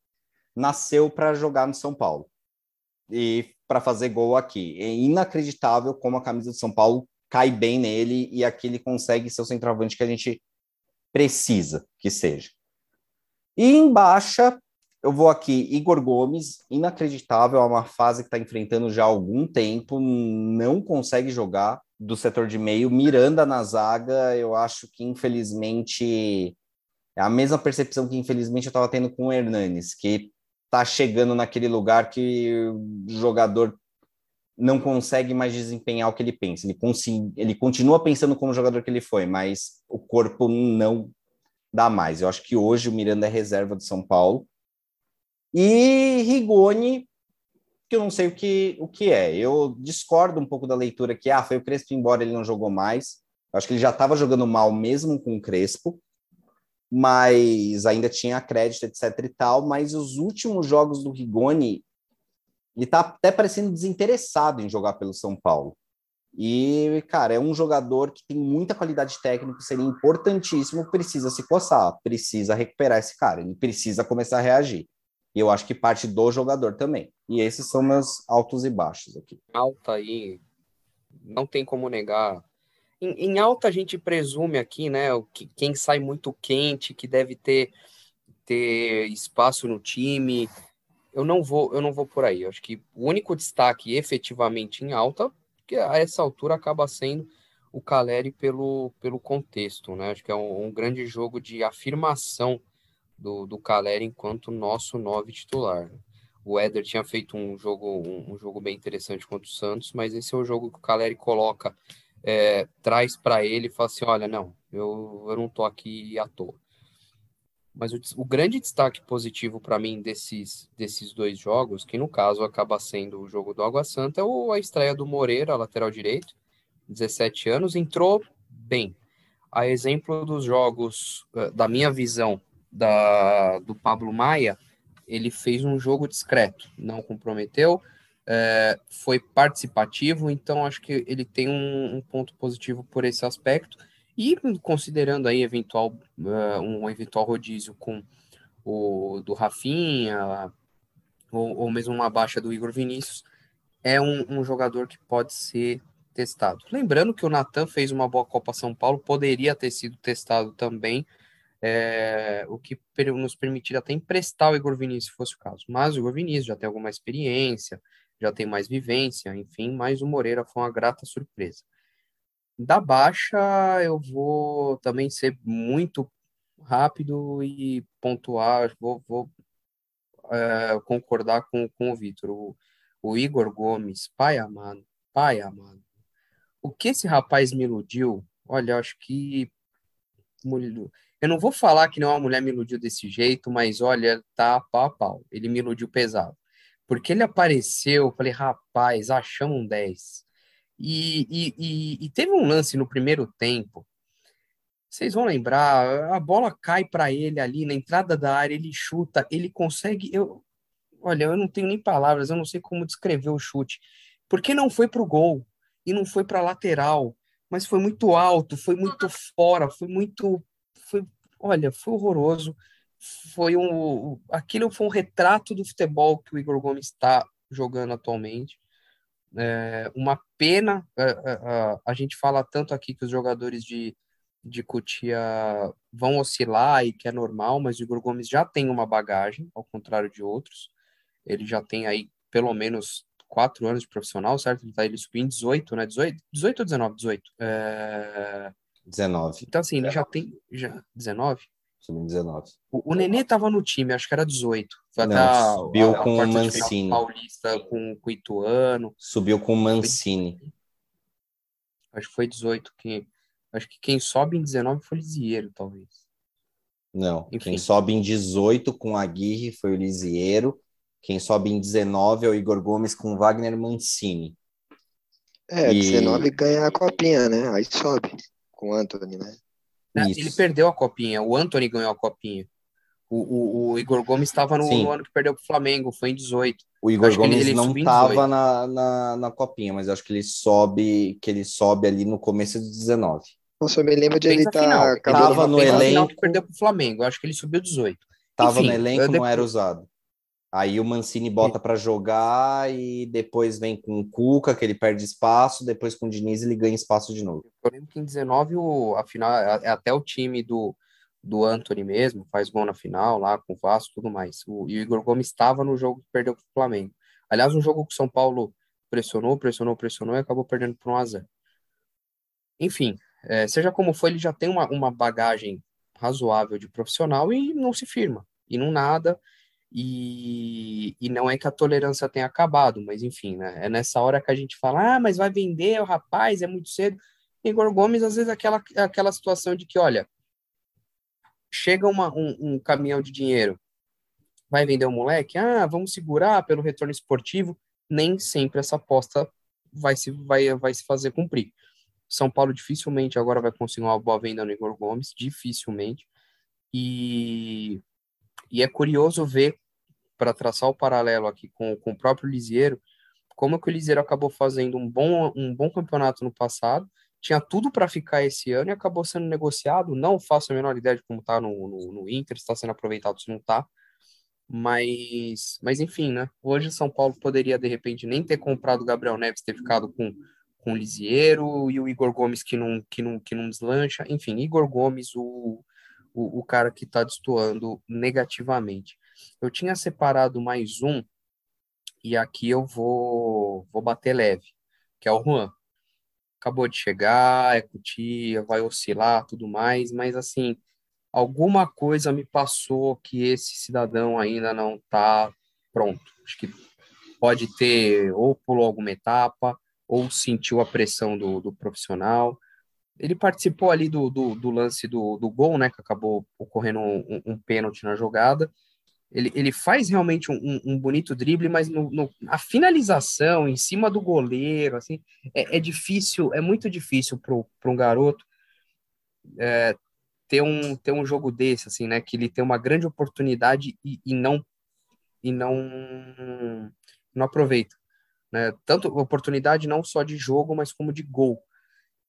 nasceu para jogar no São Paulo e para fazer gol aqui. É inacreditável como a camisa do São Paulo cai bem nele e aqui ele consegue ser o centroavante que a gente precisa que seja. E em baixa, eu vou aqui, Igor Gomes, inacreditável, é uma fase que está enfrentando já há algum tempo, não consegue jogar do setor de meio. Miranda na zaga, eu acho que infelizmente é a mesma percepção que infelizmente eu estava tendo com o Hernanes, que está chegando naquele lugar que o jogador não consegue mais desempenhar o que ele pensa. Ele, ele continua pensando como jogador que ele foi, mas o corpo não dá mais. Eu acho que hoje o Miranda é reserva do São Paulo. E Rigoni, que eu não sei o que, o que é. Eu discordo um pouco da leitura que ah, foi o Crespo embora, ele não jogou mais. Eu acho que ele já estava jogando mal mesmo com o Crespo mas ainda tinha crédito, etc e tal, mas os últimos jogos do Rigoni, ele tá até parecendo desinteressado em jogar pelo São Paulo. E, cara, é um jogador que tem muita qualidade técnica, seria importantíssimo, precisa se coçar, precisa recuperar esse cara, ele precisa começar a reagir. E eu acho que parte do jogador também. E esses são meus altos e baixos aqui. Alta aí, não tem como negar em, em, alta a gente presume aqui, né, o que, quem sai muito quente, que deve ter, ter espaço no time. Eu não vou, eu não vou por aí. Eu acho que o único destaque efetivamente em alta, que a essa altura acaba sendo o Caleri pelo, pelo contexto, né? Acho que é um, um grande jogo de afirmação do, do Caleri enquanto nosso nove titular. O Éder tinha feito um jogo, um, um, jogo bem interessante contra o Santos, mas esse é o jogo que o Caleri coloca é, traz para ele e fala assim: olha, não, eu, eu não tô aqui à toa. Mas o, o grande destaque positivo para mim desses, desses dois jogos, que no caso acaba sendo o jogo do Água Santa, é o, a estreia do Moreira, lateral direito, 17 anos, entrou bem. A exemplo dos jogos, eh, da minha visão, da, do Pablo Maia, ele fez um jogo discreto, não comprometeu, é, foi participativo, então acho que ele tem um, um, ponto positivo por esse aspecto. E considerando aí eventual, uh, um eventual rodízio com o do Rafinha, ou, ou mesmo uma baixa do Igor Vinícius, é um, um jogador que pode ser testado. Lembrando que o Natan fez uma boa Copa São Paulo, poderia ter sido testado também, é, o que nos permitiria até emprestar o Igor Vinícius, se fosse o caso. Mas o Igor Vinícius já tem alguma experiência, já tem mais vivência, enfim, mas o Moreira foi uma grata surpresa. Da baixa, eu vou também ser muito rápido e pontuar, vou, vou é, concordar com, com o Vitor. O, o Igor Gomes, pai amado, pai amado. O que esse rapaz me iludiu, olha, acho que. Eu não vou falar que não uma mulher me iludiu desse jeito, mas olha, tá pau a pau. Ele me iludiu pesado. Porque ele apareceu, eu falei, rapaz, achamos um 10. E, e, e, e teve um lance no primeiro tempo. Vocês vão lembrar, a bola cai para ele ali na entrada da área, ele chuta, ele consegue. Eu, olha, eu não tenho nem palavras, eu não sei como descrever o chute. Porque não foi para o gol e não foi para lateral, mas foi muito alto, foi muito fora, foi muito. Olha, foi horroroso. Foi um. Aquilo foi um retrato do futebol que o Igor Gomes está jogando atualmente. É, uma pena, a, é, a, é, a, gente fala tanto aqui que os jogadores de, de Cutia vão oscilar e que é normal, mas o Igor Gomes já tem uma bagagem, ao contrário de outros. Ele já tem aí pelo menos quatro anos de profissional, certo? Ele, tá, ele subiu em 18, né? 18, 18 ou 19? 18. É... 19. Então, assim, ele já tem. Já, 19? Subiu em 19. O, o Nenê tava no time, acho que era 18. Foi Não, até subiu a, com o Mancini. Paulista com, com o Ituano. Subiu com o Mancini. Acho que foi 18. Que, acho que quem sobe em 19 foi o Lisieiro, talvez. Não, Enfim. quem sobe em 18 com a Aguirre foi o Lisieiro. Quem sobe em 19 é o Igor Gomes com Wagner Mancini. É, e... 19 ganha a copinha, né? Aí sobe com o Anthony, né? É, ele perdeu a copinha, o Anthony ganhou a copinha. O, o, o Igor Gomes estava no, no, ano que perdeu para o Flamengo, foi em 18. O Igor Gomes ele, ele não estava na, na, na, copinha, mas acho que ele sobe que ele sobe ali no começo de 19. Nossa, eu me lembro de ele estar tá, tava no elenco que perdeu para o Flamengo, acho que ele subiu 18. Tava Enfim, no elenco, depois... não era usado. Aí o Mancini bota para jogar e depois vem com o Cuca, que ele perde espaço, depois com o Diniz ele ganha espaço de novo. Eu lembro que em 19, o, a final, é até o time do, do Anthony mesmo, faz gol na final lá com o Vasco tudo mais. O, e o Igor Gomes estava no jogo que perdeu para o Flamengo. Aliás, um jogo que o São Paulo pressionou, pressionou, pressionou e acabou perdendo por 1 a 0 Enfim, é, seja como for, ele já tem uma, uma bagagem razoável de profissional e não se firma. E não nada, e, e não é que a tolerância tenha acabado, mas enfim, né? É nessa hora que a gente fala, ah, mas vai vender o rapaz, é muito cedo. Igor Gomes, às vezes, aquela, aquela situação de que, olha, chega uma, um, um caminhão de dinheiro, vai vender o moleque? Ah, vamos segurar pelo retorno esportivo. Nem sempre essa aposta vai se, vai, vai se fazer cumprir. São Paulo dificilmente agora vai conseguir uma boa venda no Igor Gomes, dificilmente. E e é curioso ver, para traçar o paralelo aqui com, com o próprio Lisieiro, como que o Lisieiro acabou fazendo um bom, um bom campeonato no passado, tinha tudo para ficar esse ano e acabou sendo negociado. Não faço a menor ideia de como está no, no, no, Inter, se está sendo aproveitado, se não está. Mas, mas enfim, né? Hoje São Paulo poderia, de repente, nem ter comprado o Gabriel Neves, ter ficado com, com o Lisieiro e o Igor Gomes que não, que não, que não deslancha. Enfim, Igor Gomes, o, o, o cara que está destoando negativamente. Eu tinha separado mais um, e aqui eu vou, vou bater leve, que é o Juan. Acabou de chegar, é cutia, vai oscilar, tudo mais, mas assim, alguma coisa me passou que esse cidadão ainda não está pronto. Acho que pode ter ou pulou alguma etapa, ou sentiu a pressão do, do profissional, ele participou ali do, do, do lance do, do gol, né? Que acabou ocorrendo um, um, pênalti na jogada. Ele, ele faz realmente um, um bonito drible, mas no, no, a finalização em cima do goleiro, assim, é, é difícil, é muito difícil para um garoto é, ter, um, ter um jogo desse, assim, né? Que ele tem uma grande oportunidade e, e não e não não aproveita, né? Tanto oportunidade não só de jogo, mas como de gol.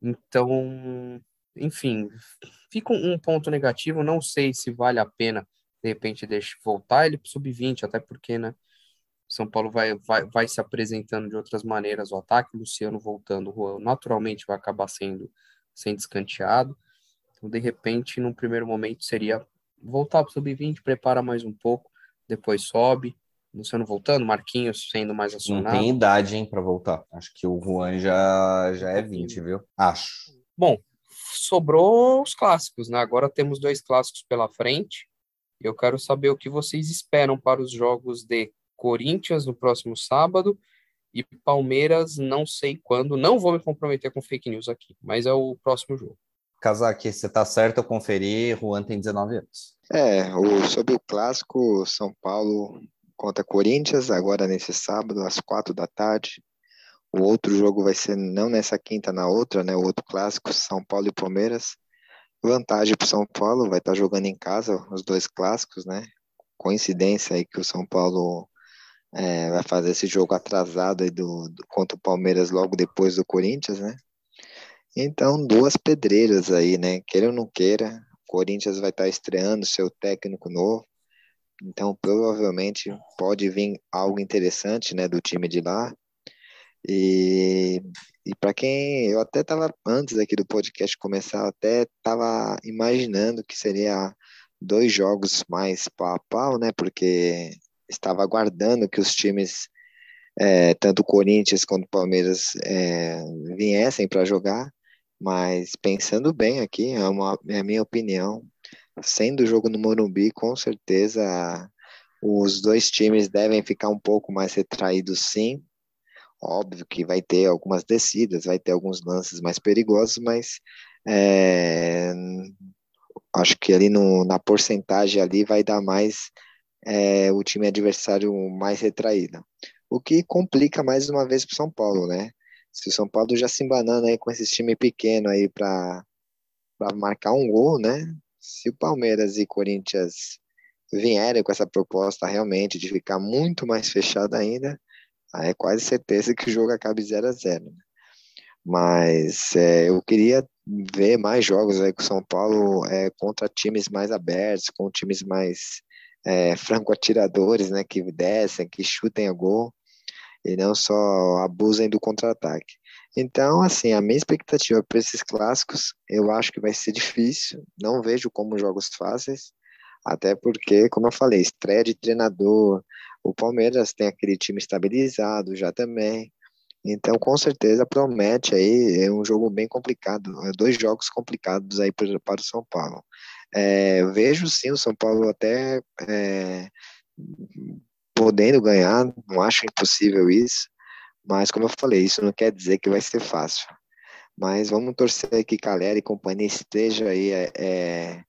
Então, enfim, fica um ponto negativo. Não sei se vale a pena, de repente deixe voltar ele para sub-20, até porque, né? São Paulo vai, vai, vai se apresentando de outras maneiras, o ataque, Luciano voltando, Juan naturalmente vai acabar sendo, sendo escanteado. Então, de repente, num primeiro momento, seria voltar para o sub-20, prepara mais um pouco, depois sobe, Luciano voltando, Marquinhos sendo mais acionado. Não tem idade, hein, para voltar. Acho que o Juan já, já é 20, viu? Acho. Bom, sobrou os clássicos, né? Agora temos dois clássicos pela frente. Eu quero saber o que vocês esperam para os jogos de Corinthians no próximo sábado e Palmeiras, não sei quando. Não vou me comprometer com fake news aqui, mas é o próximo jogo. Kazaki, você tá certo, eu conferi. Juan tem 19 anos. É, o, sobre o clássico, São Paulo contra Corinthians, agora nesse sábado, às quatro da tarde. O outro jogo vai ser não nessa quinta, na outra, né? O outro clássico, São Paulo e Palmeiras. Vantagem para o São Paulo, vai estar tá jogando em casa os dois clássicos, né? Coincidência aí que o São Paulo é, vai fazer esse jogo atrasado aí do, do, contra o Palmeiras logo depois do Corinthians, né? Então, duas pedreiras aí, né? Queira ou não queira, o Corinthians vai estar tá estreando seu técnico novo. Então, provavelmente pode vir algo interessante, né, do time de lá. E, e para quem eu até estava antes aqui do podcast começar, até estava imaginando que seria dois jogos mais pau a pau, né? Porque estava aguardando que os times, é, tanto Corinthians quanto Palmeiras, é, viessem para jogar. Mas pensando bem aqui, é, uma, é a minha opinião, sendo o jogo no Morumbi, com certeza os dois times devem ficar um pouco mais retraídos, sim. Óbvio que vai ter algumas descidas, vai ter alguns lances mais perigosos, mas é, acho que ali no, na porcentagem ali vai dar mais é, o time adversário mais retraído. O que complica mais uma vez para o São Paulo, né? Se o São Paulo já se embanando aí com esse time pequeno aí para marcar um gol, né? Se o Palmeiras e Corinthians vierem com essa proposta realmente de ficar muito mais fechado ainda, aí é quase certeza que o jogo acabe 0 a 0 né? Mas é, eu queria ver mais jogos aí com o São Paulo é, contra times mais abertos, com times mais é, franco-atiradores, né, que descem, que chutem a gol e não só abusem do contra-ataque. Então, assim, a minha expectativa para esses clássicos, eu acho que vai ser difícil, não vejo como jogos fáceis, até porque, como eu falei, estreia de treinador, o Palmeiras tem aquele time estabilizado já também, então, com certeza, promete aí é um jogo bem complicado, é dois jogos complicados aí para, o São Paulo. É, vejo sim o São Paulo até é, podendo ganhar, não acho impossível isso, mas como eu falei, isso não quer dizer que vai ser fácil. Mas vamos torcer que Calera e companhia esteja aí é, é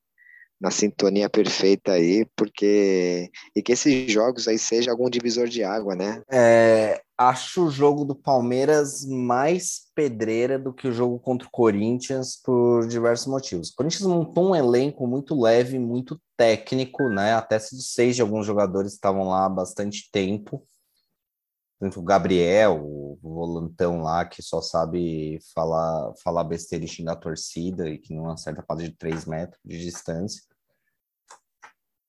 na sintonia perfeita aí, porque e que esses jogos aí seja algum divisor de água, né? É, acho o jogo do Palmeiras mais pedreira do que o jogo contra o Corinthians por diversos motivos. O Corinthians montou um elenco muito leve, muito técnico, né? Até se seis de alguns jogadores estavam lá há bastante tempo. O Gabriel, o volantão lá, que só sabe falar, falar besteira e xingar a torcida e que não acerta quase de 3 metros de distância.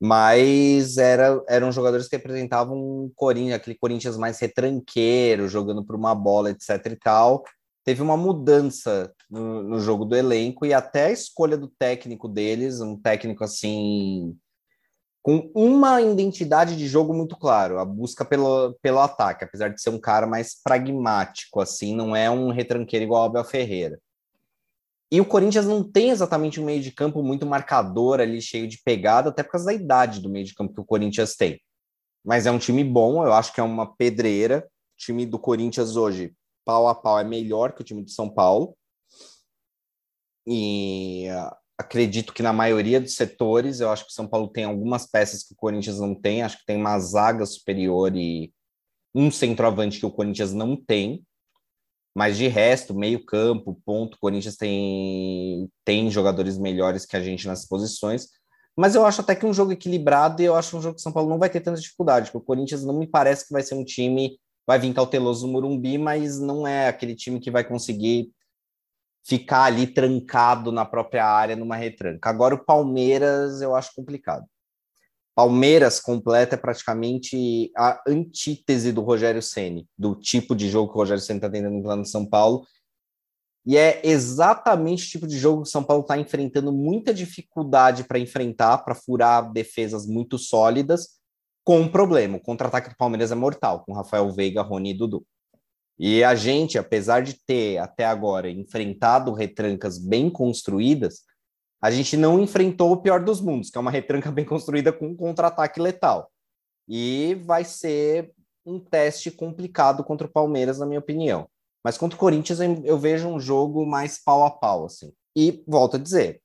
Mas era, eram jogadores que representavam um Corinthians, aquele Corinthians mais retranqueiro, jogando por uma bola, etc e tal. Teve uma mudança no, no jogo do elenco e até a escolha do técnico deles, um técnico assim com uma identidade de jogo muito claro, a busca pelo, pelo ataque, apesar de ser um cara mais pragmático, assim, não é um retranqueiro igual Abel Ferreira. E o Corinthians não tem exatamente um meio de campo muito marcador ali, cheio de pegada, até por causa da idade do meio de campo que o Corinthians tem. Mas é um time bom, eu acho que é uma pedreira. O time do Corinthians hoje, pau a pau, é melhor que o time de São Paulo. E acredito que na maioria dos setores, eu acho que o São Paulo tem algumas peças que o Corinthians não tem, acho que tem uma zaga superior e um centroavante que o Corinthians não tem, mas de resto, meio campo, ponto, o Corinthians tem, tem jogadores melhores que a gente nas posições, mas eu acho até que um jogo equilibrado e eu acho um jogo que o São Paulo não vai ter tanta dificuldade, porque o Corinthians não me parece que vai ser um time, vai vir cauteloso no Morumbi, mas não é aquele time que vai conseguir ficar ali trancado na própria área numa retranca. Agora o Palmeiras eu acho complicado. Palmeiras completa é praticamente a antítese do Rogério Ceni, do tipo de jogo que o Rogério Ceni está tentando lá no São Paulo. E é exatamente o tipo de jogo que o São Paulo está enfrentando muita dificuldade para enfrentar, para furar defesas muito sólidas, com um problema. O contra-ataque do Palmeiras é mortal, com Rafael Veiga, Rony e Dudu. E a gente, apesar de ter até agora enfrentado retrancas bem construídas, a gente não enfrentou o pior dos mundos, que é uma retranca bem construída com um contra-ataque letal. E vai ser um teste complicado contra o Palmeiras, na minha opinião. Mas contra o Corinthians eu vejo um jogo mais pau a pau, assim. E volto a dizer,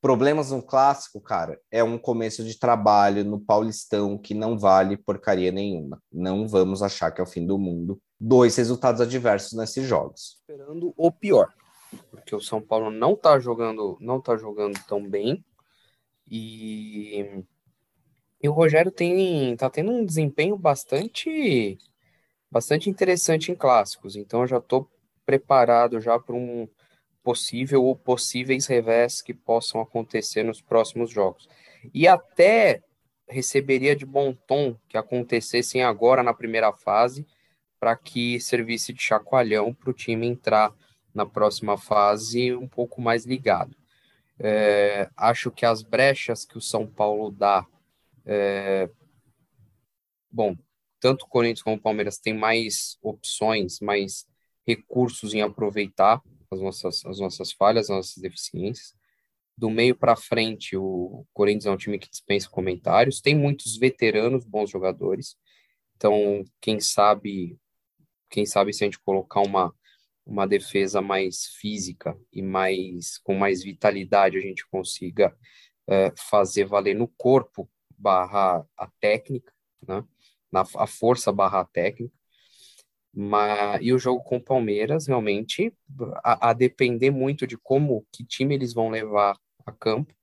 problemas no clássico, cara, é um começo de trabalho no Paulistão que não vale porcaria nenhuma. Não vamos achar que é o fim do mundo dois resultados adversos nesses jogos. Esperando o pior, porque o São Paulo não tá jogando, não tá jogando tão bem e, e o Rogério tem tá tendo um desempenho bastante bastante interessante em clássicos, então eu já estou preparado já para um possível ou possíveis revés que possam acontecer nos próximos jogos. E até receberia de bom tom que acontecessem agora na primeira fase, para que servisse de chacoalhão para o time entrar na próxima fase um pouco mais ligado. É, acho que as brechas que o São Paulo dá, é, bom, tanto o Corinthians como o Palmeiras têm mais opções, mais recursos em aproveitar as nossas, as nossas falhas, as nossas deficiências. Do meio para frente, o Corinthians é um time que dispensa comentários, tem muitos veteranos, bons jogadores. Então, quem sabe quem sabe se a gente colocar uma, uma defesa mais física e mais com mais vitalidade, a gente consiga é, fazer valer no corpo barra a técnica, né? Na, a força barra a técnica. Mas, e o jogo com o Palmeiras, realmente, a, a depender muito de como, que time eles vão levar a campo,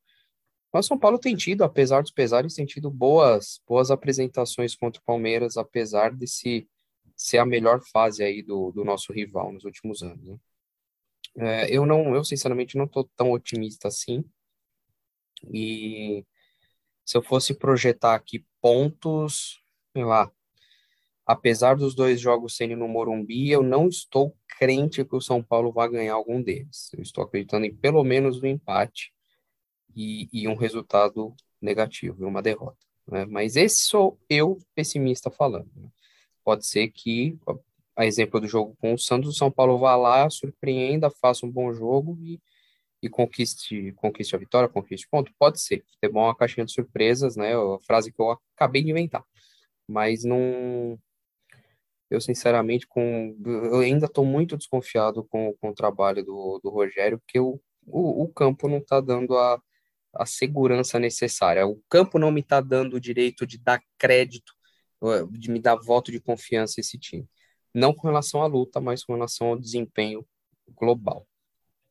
mas São Paulo tem tido, apesar dos pesares, tem tido boas, boas apresentações contra o Palmeiras, apesar desse ser a melhor fase aí do, do nosso rival nos últimos anos. Né? É, eu não, eu sinceramente não estou tão otimista assim. E se eu fosse projetar aqui pontos, sei lá, apesar dos dois jogos sendo no Morumbi, eu não estou crente que o São Paulo vai ganhar algum deles. Eu estou acreditando em pelo menos um empate e, e um resultado negativo, uma derrota. Né? Mas esse sou eu pessimista falando. Né? Pode ser que, a exemplo do jogo com o Santos, o São Paulo vá lá, surpreenda, faça um bom jogo e, e conquiste, conquiste a vitória, conquiste ponto. Pode ser. Futebol é uma caixinha de surpresas, né? A frase que eu acabei de inventar. Mas não. Eu, sinceramente, com, eu ainda estou muito desconfiado com, com o trabalho do, do Rogério, porque o, o, o campo não está dando a, a segurança necessária. O campo não me está dando o direito de dar crédito de me dar voto de confiança esse time. Não com relação à luta, mas com relação ao desempenho global.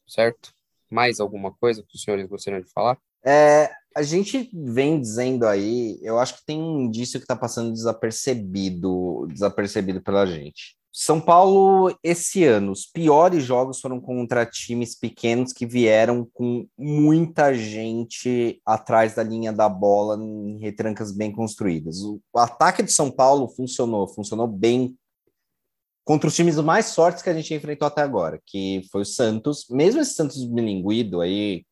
Certo? Mais alguma coisa que os senhores gostariam de falar? É, a gente vem dizendo aí, eu acho que tem um indício que está passando desapercebido, desapercebido pela gente. São Paulo, esse ano, os piores jogos foram contra times pequenos que vieram com muita gente atrás da linha da bola em retrancas bem construídas. O, ataque de São Paulo funcionou, funcionou bem contra os times mais fortes que a gente enfrentou até agora, que foi o Santos. Mesmo esse Santos bilinguido aí,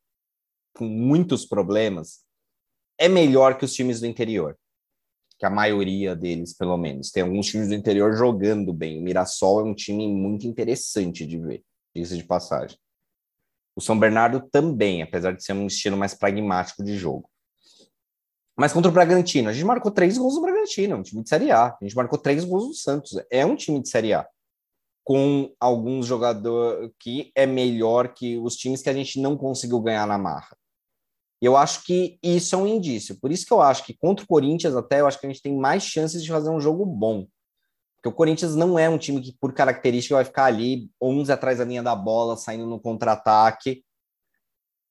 com muitos problemas, é melhor que os times do interior que a maioria deles, pelo menos. Tem alguns times do interior jogando bem. O Mirassol é um time muito interessante de ver, diga de passagem. O São Bernardo também, apesar de ser um estilo mais pragmático de jogo. Mas contra o Bragantino, a gente marcou três gols no Bragantino, um time de Série A. A gente marcou três gols no Santos, é um time de Série A. Com alguns jogadores que é melhor que os times que a gente não conseguiu ganhar na marra. E eu acho que isso é um indício. Por isso que eu acho que contra o Corinthians, até, eu acho que a gente tem mais chances de fazer um jogo bom. Porque o Corinthians não é um time que, por característica, vai ficar ali 11 atrás da linha da bola, saindo no contra-ataque.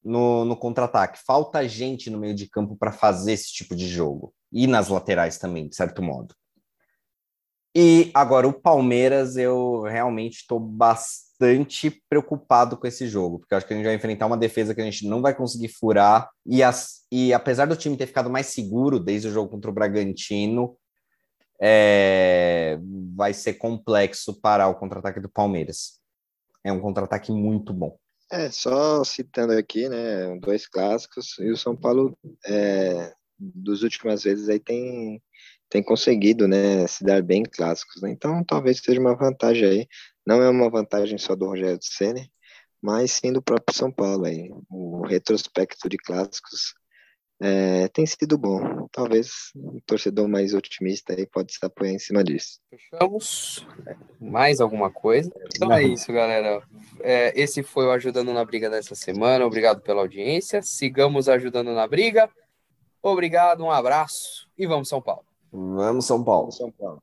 No, no contra-ataque. Falta gente no meio de campo para fazer esse tipo de jogo. E nas laterais também, de certo modo. E agora, o Palmeiras, eu realmente estou bastante bastante preocupado com esse jogo, porque eu acho que a gente vai enfrentar uma defesa que a gente não vai conseguir furar, e, as, e apesar do time ter ficado mais seguro desde o jogo contra o Bragantino, é, vai ser complexo parar o contra-ataque do Palmeiras. É um contra-ataque muito bom. É, só citando aqui, né, dois clássicos, e o São Paulo, é, dos últimas vezes aí tem, tem conseguido, né, se dar bem em clássicos, né? então talvez seja uma vantagem aí, não é uma vantagem só do Rogério Ceni, mas sim do próprio São Paulo aí, o retrospecto de clássicos é, tem sido bom. Talvez um torcedor mais otimista aí pode se apoiar em cima disso. Fechamos. Mais alguma coisa? Então é isso, galera. É, esse foi o Ajudando na Briga dessa semana. Obrigado pela audiência. Sigamos ajudando na briga. Obrigado, um abraço e vamos São Paulo. Vamos São Paulo. São Paulo.